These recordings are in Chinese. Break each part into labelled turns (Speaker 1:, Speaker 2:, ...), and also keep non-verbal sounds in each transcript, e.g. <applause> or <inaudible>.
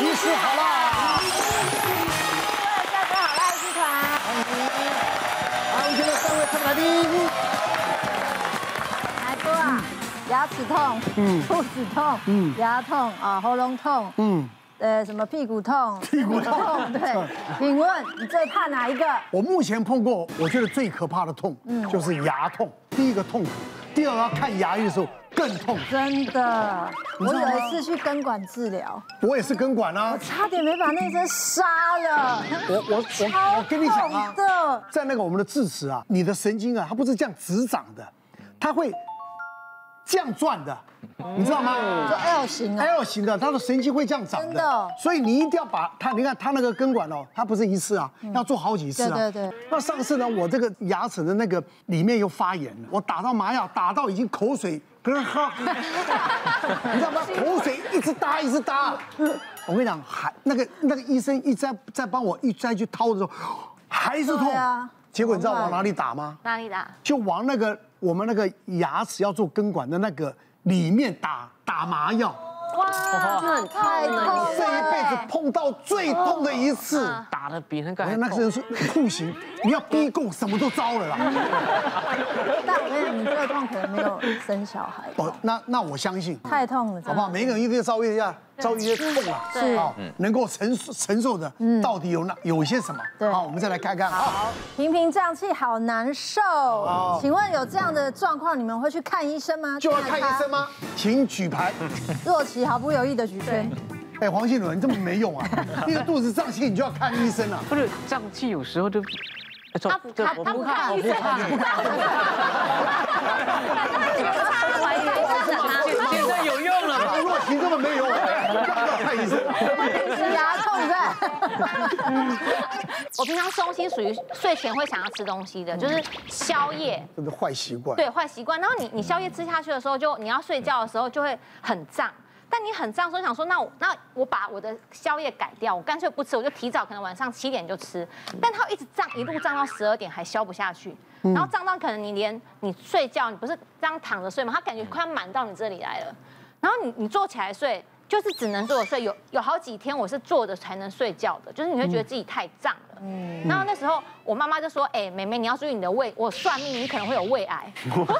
Speaker 1: 医师好啦！
Speaker 2: 大家好，爱剧团，
Speaker 1: 好，我们现在三位特别来宾，
Speaker 2: 来说啊，牙齿痛，嗯，肚子痛，嗯，牙痛啊，喉咙痛，嗯，呃，什么屁股痛，
Speaker 1: 屁股痛，
Speaker 2: 对，<laughs> 请问你最怕哪一个？
Speaker 1: 我目前碰过，我觉得最可怕的痛，嗯，就是牙痛。第一个痛苦，第二个要看牙医的时候更痛。
Speaker 2: 真的，我有一次去根管治疗，
Speaker 1: 我也是根管啊，
Speaker 2: 我差点没把那针杀了。
Speaker 1: 我我我我跟你讲啊，
Speaker 2: 的，
Speaker 1: 在那个我们的智齿啊，你的神经啊，它不是这样直长的，它会这样转的。你知道吗？
Speaker 2: 就 L 型啊
Speaker 1: ，L 型的，它的神经会这样长的，
Speaker 2: 真的。
Speaker 1: 所以你一定要把它，你看它那个根管哦，它不是一次啊，要做好几次啊。
Speaker 2: 对对对。
Speaker 1: 那上次呢，我这个牙齿的那个里面又发炎了，我打到麻药，打到已经口水 <laughs> 你知道吗？口水一直搭一直搭。我跟你讲，还那个那个医生一再再帮我一再去掏的时候，还是痛。结果你知道往哪里打吗？
Speaker 2: 哪里打？
Speaker 1: 就往那个我们那个牙齿要做根管的那个。里面打打麻药，
Speaker 2: 哇，很太痛了！
Speaker 1: 这一辈子碰到最痛的一次，
Speaker 3: 打的比那个……
Speaker 1: 那个人是酷刑，你要逼供什么都招了啦。
Speaker 2: 但我跟你讲，你这个痛可能没有生小孩。
Speaker 1: 哦，那那我相信，
Speaker 2: 太痛了，
Speaker 1: 好不好？每个人一定要稍微一下，遭遇一些痛啊，
Speaker 2: 是
Speaker 1: 啊，能够承承受的，到底有哪有一些什么？
Speaker 2: 对，
Speaker 1: 好，我们再来看看。
Speaker 2: 好，平平胀气，好难受。请问有这样的状况，你们会去看医生吗？
Speaker 1: 就要看医生吗？请举牌。<laughs>
Speaker 2: 若琪毫不犹豫的举圈。
Speaker 1: 哎，黄信伦，你这么没用啊！<laughs> 那个肚子胀气，你就要看医生啊？
Speaker 3: 不是胀气，有时候就。
Speaker 2: 他不看，他不看，
Speaker 1: 不看，不看。<laughs>
Speaker 3: 现在有用了吗？
Speaker 1: 若琪根本没用，看医生。
Speaker 2: 牙痛是吧？
Speaker 4: 我平常吃东西属于睡前会想要吃东西的，就是宵夜。
Speaker 1: 这是坏习惯。
Speaker 4: 对，坏习惯。然后你你宵夜吃下去的时候，就你要睡觉的时候就会很胀。但你很胀，所以想说，那我那我把我的宵夜改掉，我干脆不吃，我就提早可能晚上七点就吃。但它一直胀，一路胀到十二点还消不下去，然后胀到可能你连你睡觉，你不是这样躺着睡吗？它感觉快要满到你这里来了，然后你你坐起来睡，就是只能坐着睡。有有好几天我是坐着才能睡觉的，就是你会觉得自己太胀了。嗯，然后那时候我妈妈就说：“哎，妹妹你要注意你的胃，我算命你可能会有胃癌。” <laughs> 我说：“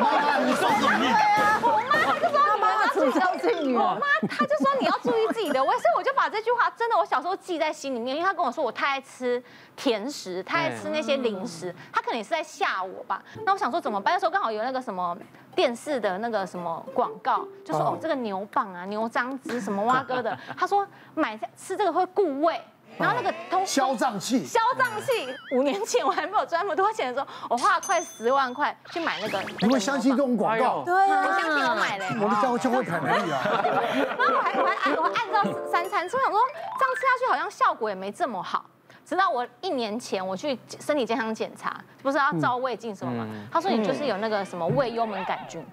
Speaker 1: 妈妈，你说什么？”
Speaker 4: 对啊，我妈她就说。我妈，她就说你要注意自己的胃，所以我就把这句话真的，我小时候记在心里面，因为她跟我说我太爱吃甜食，太爱吃那些零食，她可能也是在吓我吧。那我想说怎么办？那时候刚好有那个什么电视的那个什么广告，就说哦这个牛蒡啊、牛樟芝什么蛙哥的，<laughs> 他说买吃这个会固胃。然后那个通
Speaker 1: 消胀气，
Speaker 4: 消胀气。五年前我还没有赚那么多钱的时候，我花了快十万块去买那个。
Speaker 1: 你会相信这种广告？
Speaker 4: 对啊，我相信我买嘞。
Speaker 1: 我的教就会很可以啊。<laughs>
Speaker 4: 然后我还我还按我按照三餐吃，我想说这样吃下去好像效果也没这么好。直到我一年前我去身体健康检查，不是要照胃镜什么吗？他说你就是有那个什么胃幽门杆菌。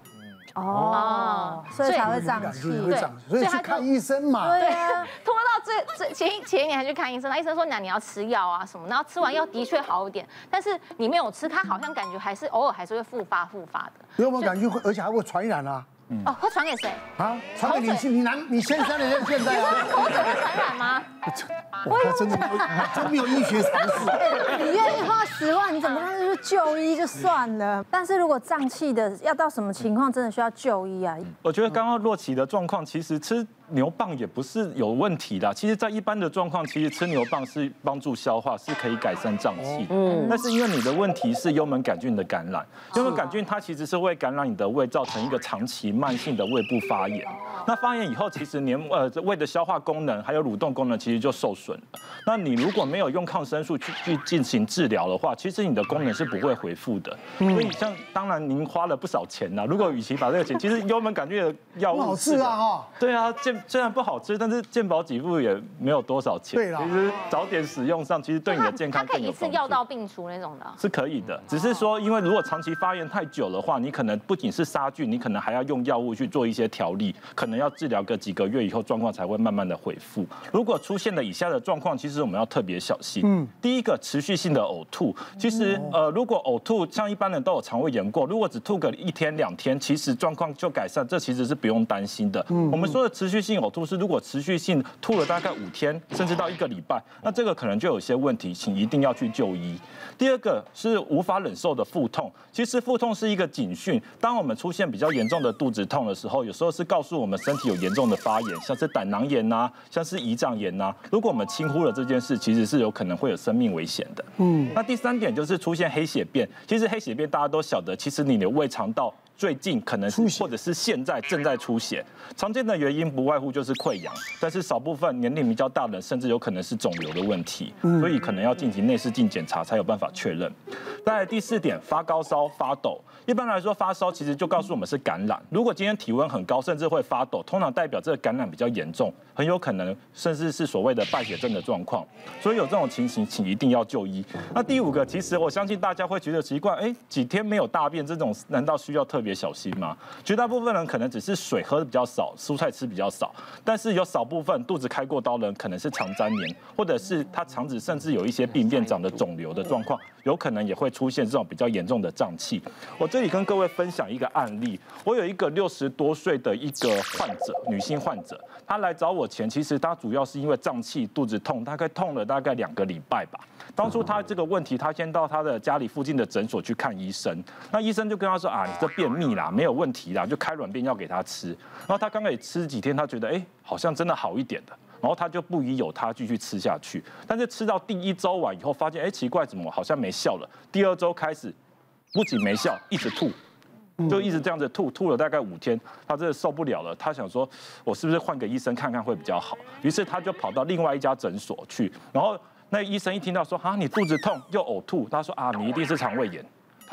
Speaker 2: 哦，所以才会胀气，
Speaker 1: 对，所以去看医生嘛。
Speaker 4: 对啊，拖到最最前一前一年还去看医生，那医生说，那你要吃药啊什么，然后吃完药的确好一点，但是你没有吃，他好像感觉还是偶尔还是会复发复发的。
Speaker 1: 有没有感觉会，而且还会传染啊？
Speaker 4: 哦，会传给谁？啊，
Speaker 1: 传给你，你男，你先生的人现在啊。
Speaker 4: 口水会传染吗？<laughs>
Speaker 1: 我真的没有，真没有医学常识。<laughs>
Speaker 2: 你愿意花十万，你怎么样就是就医就算了。但是如果胀气的要到什么情况，真的需要就医啊？
Speaker 5: 我觉得刚刚洛奇的状况，其实吃。牛蒡也不是有问题的，其实，在一般的状况，其实吃牛蒡是帮助消化，是可以改善胀气。嗯，但是因为你的问题是幽门杆菌的感染，幽门杆菌它其实是会感染你的胃，造成一个长期慢性的胃部发炎。那发炎以后，其实黏呃胃的消化功能还有蠕动功能其实就受损了。那你如果没有用抗生素去去进行治疗的话，其实你的功能是不会恢复的。所以像当然您花了不少钱呐，如果与其把这个钱，其实幽门杆菌的药物
Speaker 1: 好吃啊哈。
Speaker 5: 对啊，虽然不好吃，但是健保给付也没有多少钱。对啦，其实早点使用上，其实对你的健康更有帮助。
Speaker 4: 它可以一次药到病除那种的。
Speaker 5: 是可以的，只是说，因为如果长期发炎太久的话，你可能不仅是杀菌，你可能还要用药物去做一些调理，可能要治疗个几个月以后，状况才会慢慢的恢复。如果出现了以下的状况，其实我们要特别小心。嗯，第一个持续性的呕吐，其实呃，如果呕吐像一般人都有肠胃炎过，如果只吐个一天两天，其实状况就改善，这其实是不用担心的。嗯，我们说的持续性呕吐是如果持续性吐了大概五天，甚至到一个礼拜，那这个可能就有些问题，请一定要去就医。第二个是无法忍受的腹痛，其实腹痛是一个警讯，当我们出现比较严重的肚子痛的时候，有时候是告诉我们身体有严重的发炎，像是胆囊炎呐，像是胰脏炎呐。如果我们轻忽了这件事，其实是有可能会有生命危险的。嗯，那第三点就是出现黑血便，其实黑血便大家都晓得，其实你的胃肠道。最近可能是或者是现在正在出血，常见的原因不外乎就是溃疡，但是少部分年龄比较大的，甚至有可能是肿瘤的问题，所以可能要进行内视镜检查才有办法确认。再来第四点，发高烧、发抖，一般来说发烧其实就告诉我们是感染。如果今天体温很高，甚至会发抖，通常代表这个感染比较严重，很有可能甚至是所谓的败血症的状况。所以有这种情形，请一定要就医。那第五个，其实我相信大家会觉得奇怪，哎，几天没有大便，这种难道需要特别小心吗？绝大部分人可能只是水喝的比较少，蔬菜吃比较少，但是有少部分肚子开过刀的人，可能是肠粘连，或者是他肠子甚至有一些病变长的肿瘤的状况，有可能也会出现这种比较严重的胀气。我这里跟各位分享一个案例，我有一个六十多岁的一个患者，女性患者，她来找我前，其实她主要是因为胀气、肚子痛，大概痛了大概两个礼拜吧。当初她这个问题，她先到她的家里附近的诊所去看医生，那医生就跟她说啊，你这便秘啦。没有问题啦，就开软便药给他吃。然后他刚开始吃几天，他觉得哎，好像真的好一点的。然后他就不疑有他，继续吃下去。但是吃到第一周完以后，发现哎，奇怪，怎么好像没效了？第二周开始，不仅没效，一直吐，就一直这样子吐，吐了大概五天，他真的受不了了。他想说，我是不是换个医生看看会比较好？于是他就跑到另外一家诊所去。然后那医生一听到说啊，你肚子痛又呕吐，他说啊，你一定是肠胃炎。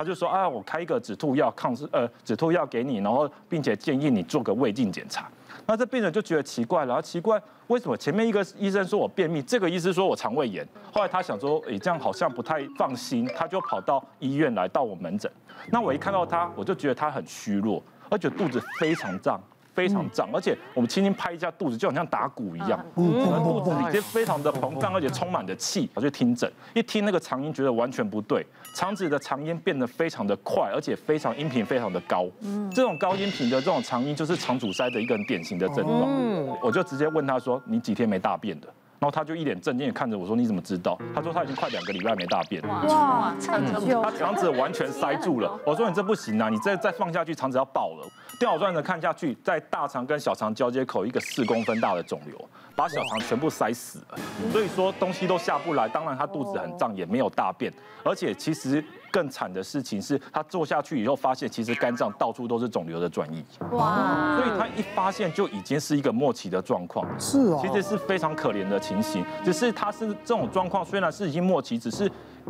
Speaker 5: 他就说啊，我开一个止吐药，抗呃止吐药给你，然后并且建议你做个胃镜检查。那这病人就觉得奇怪了，奇怪为什么前面一个医生说我便秘，这个医生说我肠胃炎。后来他想说，诶，这样好像不太放心，他就跑到医院来到我门诊。那我一看到他，我就觉得他很虚弱，而且肚子非常胀。非常胀，而且我们轻轻拍一下肚子，就好像打鼓一样，嗯，肚子里面非常的膨胀，而且充满着气。我就听诊，一听那个长音，觉得完全不对，肠子的长音变得非常的快，而且非常音频非常的高。嗯，这种高音频的这种长音，就是肠阻塞的一个很典型的症状。嗯，我就直接问他说：“你几天没大便的？”然后他就一脸震惊的看着我说：“你怎么知道？”他说：“他已经快两个礼拜没大便了。”哇，太久了，他肠子完全塞住了。我说：“你这不行啊，你再再放下去，肠子要爆了。”调转的看下去，在大肠跟小肠交接口一个四公分大的肿瘤，把小肠全部塞死了。所以说东西都下不来。当然他肚子很胀，也没有大便，而且其实。更惨的事情是他做下去以后，发现其实肝脏到处都是肿瘤的转移。哇！所以他一发现就已经是一个末期的状况。是哦，其实是非常可怜的情形。只是他是这种状况，虽然是已经末期，只是。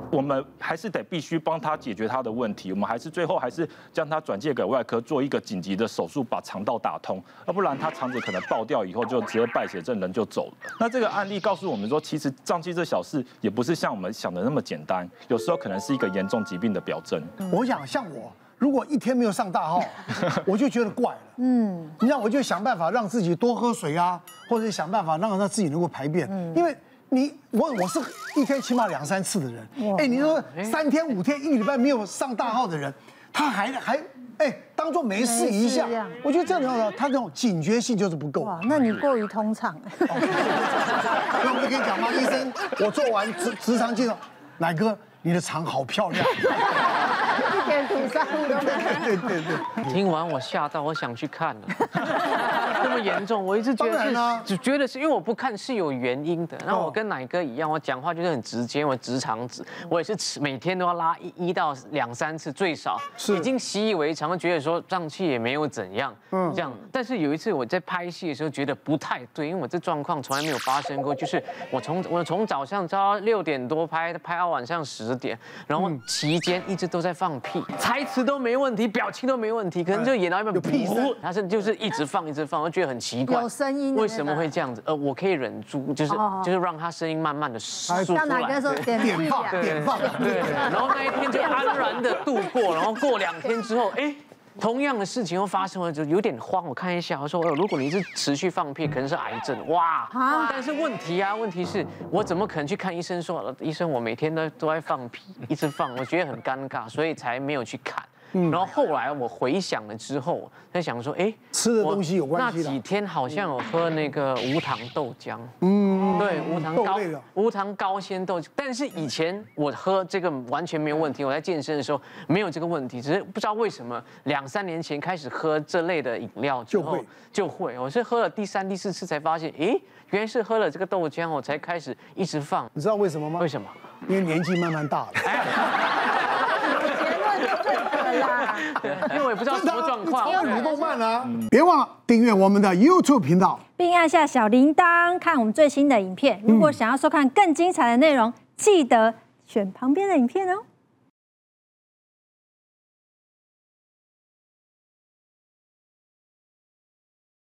Speaker 5: 我们还是得必须帮他解决他的问题，我们还是最后还是将他转介给外科做一个紧急的手术，把肠道打通，要不然他肠子可能爆掉以后就直接败血症，人就走了。那这个案例告诉我们说，其实胀气这小事也不是像我们想的那么简单，有时候可能是一个严重疾病的表征。
Speaker 1: 我想像我，如果一天没有上大号，<laughs> 我就觉得怪了。嗯，你让我就想办法让自己多喝水啊，或者想办法让他自己能够排便，嗯因为。你我我是一天起码两三次的人，哎，你说三天五天一个礼拜没有上大号的人，他还还哎当做没事一下，我觉得这样的他这种警觉性就是不够。哇，
Speaker 2: 那你过于通畅。<laughs>
Speaker 1: 那我就跟你讲嘛，医生，我做完直直肠镜了，乃哥，你的肠好漂亮。<laughs>
Speaker 2: 一点土上都没
Speaker 1: 有。<laughs> 对对对。
Speaker 3: 听完我吓到，我想去看了。这么严重，我一直觉得是，只觉得是因为我不看是有原因的。然后我跟奶哥一样，我讲话就是很直接，我直肠子，我也是吃每天都要拉一一到两三次最少，已经习以为常，觉得说胀气也没有怎样，嗯，这样。但是有一次我在拍戏的时候觉得不太对，因为我这状况从来没有发生过，就是我从我从早上到六点多拍，拍到晚上十点，然后期间一直都在放屁，台词都没问题，表情都没问题，可能就演到一半，有屁声，他是就是一直放一直放。觉得很奇怪，
Speaker 2: 有声音
Speaker 3: 为什么会这样子？呃，我可以忍住，就是就是让他声音慢慢的输出来。
Speaker 2: 哪个说点放？点放。
Speaker 3: 对。然后那一天就安然的度过，然后过两天之后，<laughs> 哎，同样的事情又发生了，就有点慌。我看一下，我说，哦，如果你是持续放屁，可能是癌症。哇。但是问题啊，问题是我怎么可能去看医生说，医生我每天都都在放屁，一直放，我觉得很尴尬，所以才没有去看。然后后来我回想了之后，在想说，哎，
Speaker 1: 吃的东西有关系。
Speaker 3: 那几天好像有喝那个无糖豆浆，嗯，对，无糖高无糖高纤豆浆。但是以前我喝这个完全没有问题，我在健身的时候没有这个问题，只是不知道为什么两三年前开始喝这类的饮料之后就会，我是喝了第三、第四次才发现，哎，原来是喝了这个豆浆，我才开始一直放。
Speaker 1: 你知道为什么吗？
Speaker 3: 为什么？
Speaker 1: 因为年纪慢慢大了。<laughs>
Speaker 3: 因为我也不知道什
Speaker 1: 么状况。动漫啊！别忘了订阅我们的 YouTube 频道，
Speaker 2: 并按下小铃铛，看我们最新的影片。如果想要收看更精彩的内容，记得选旁边的影片哦。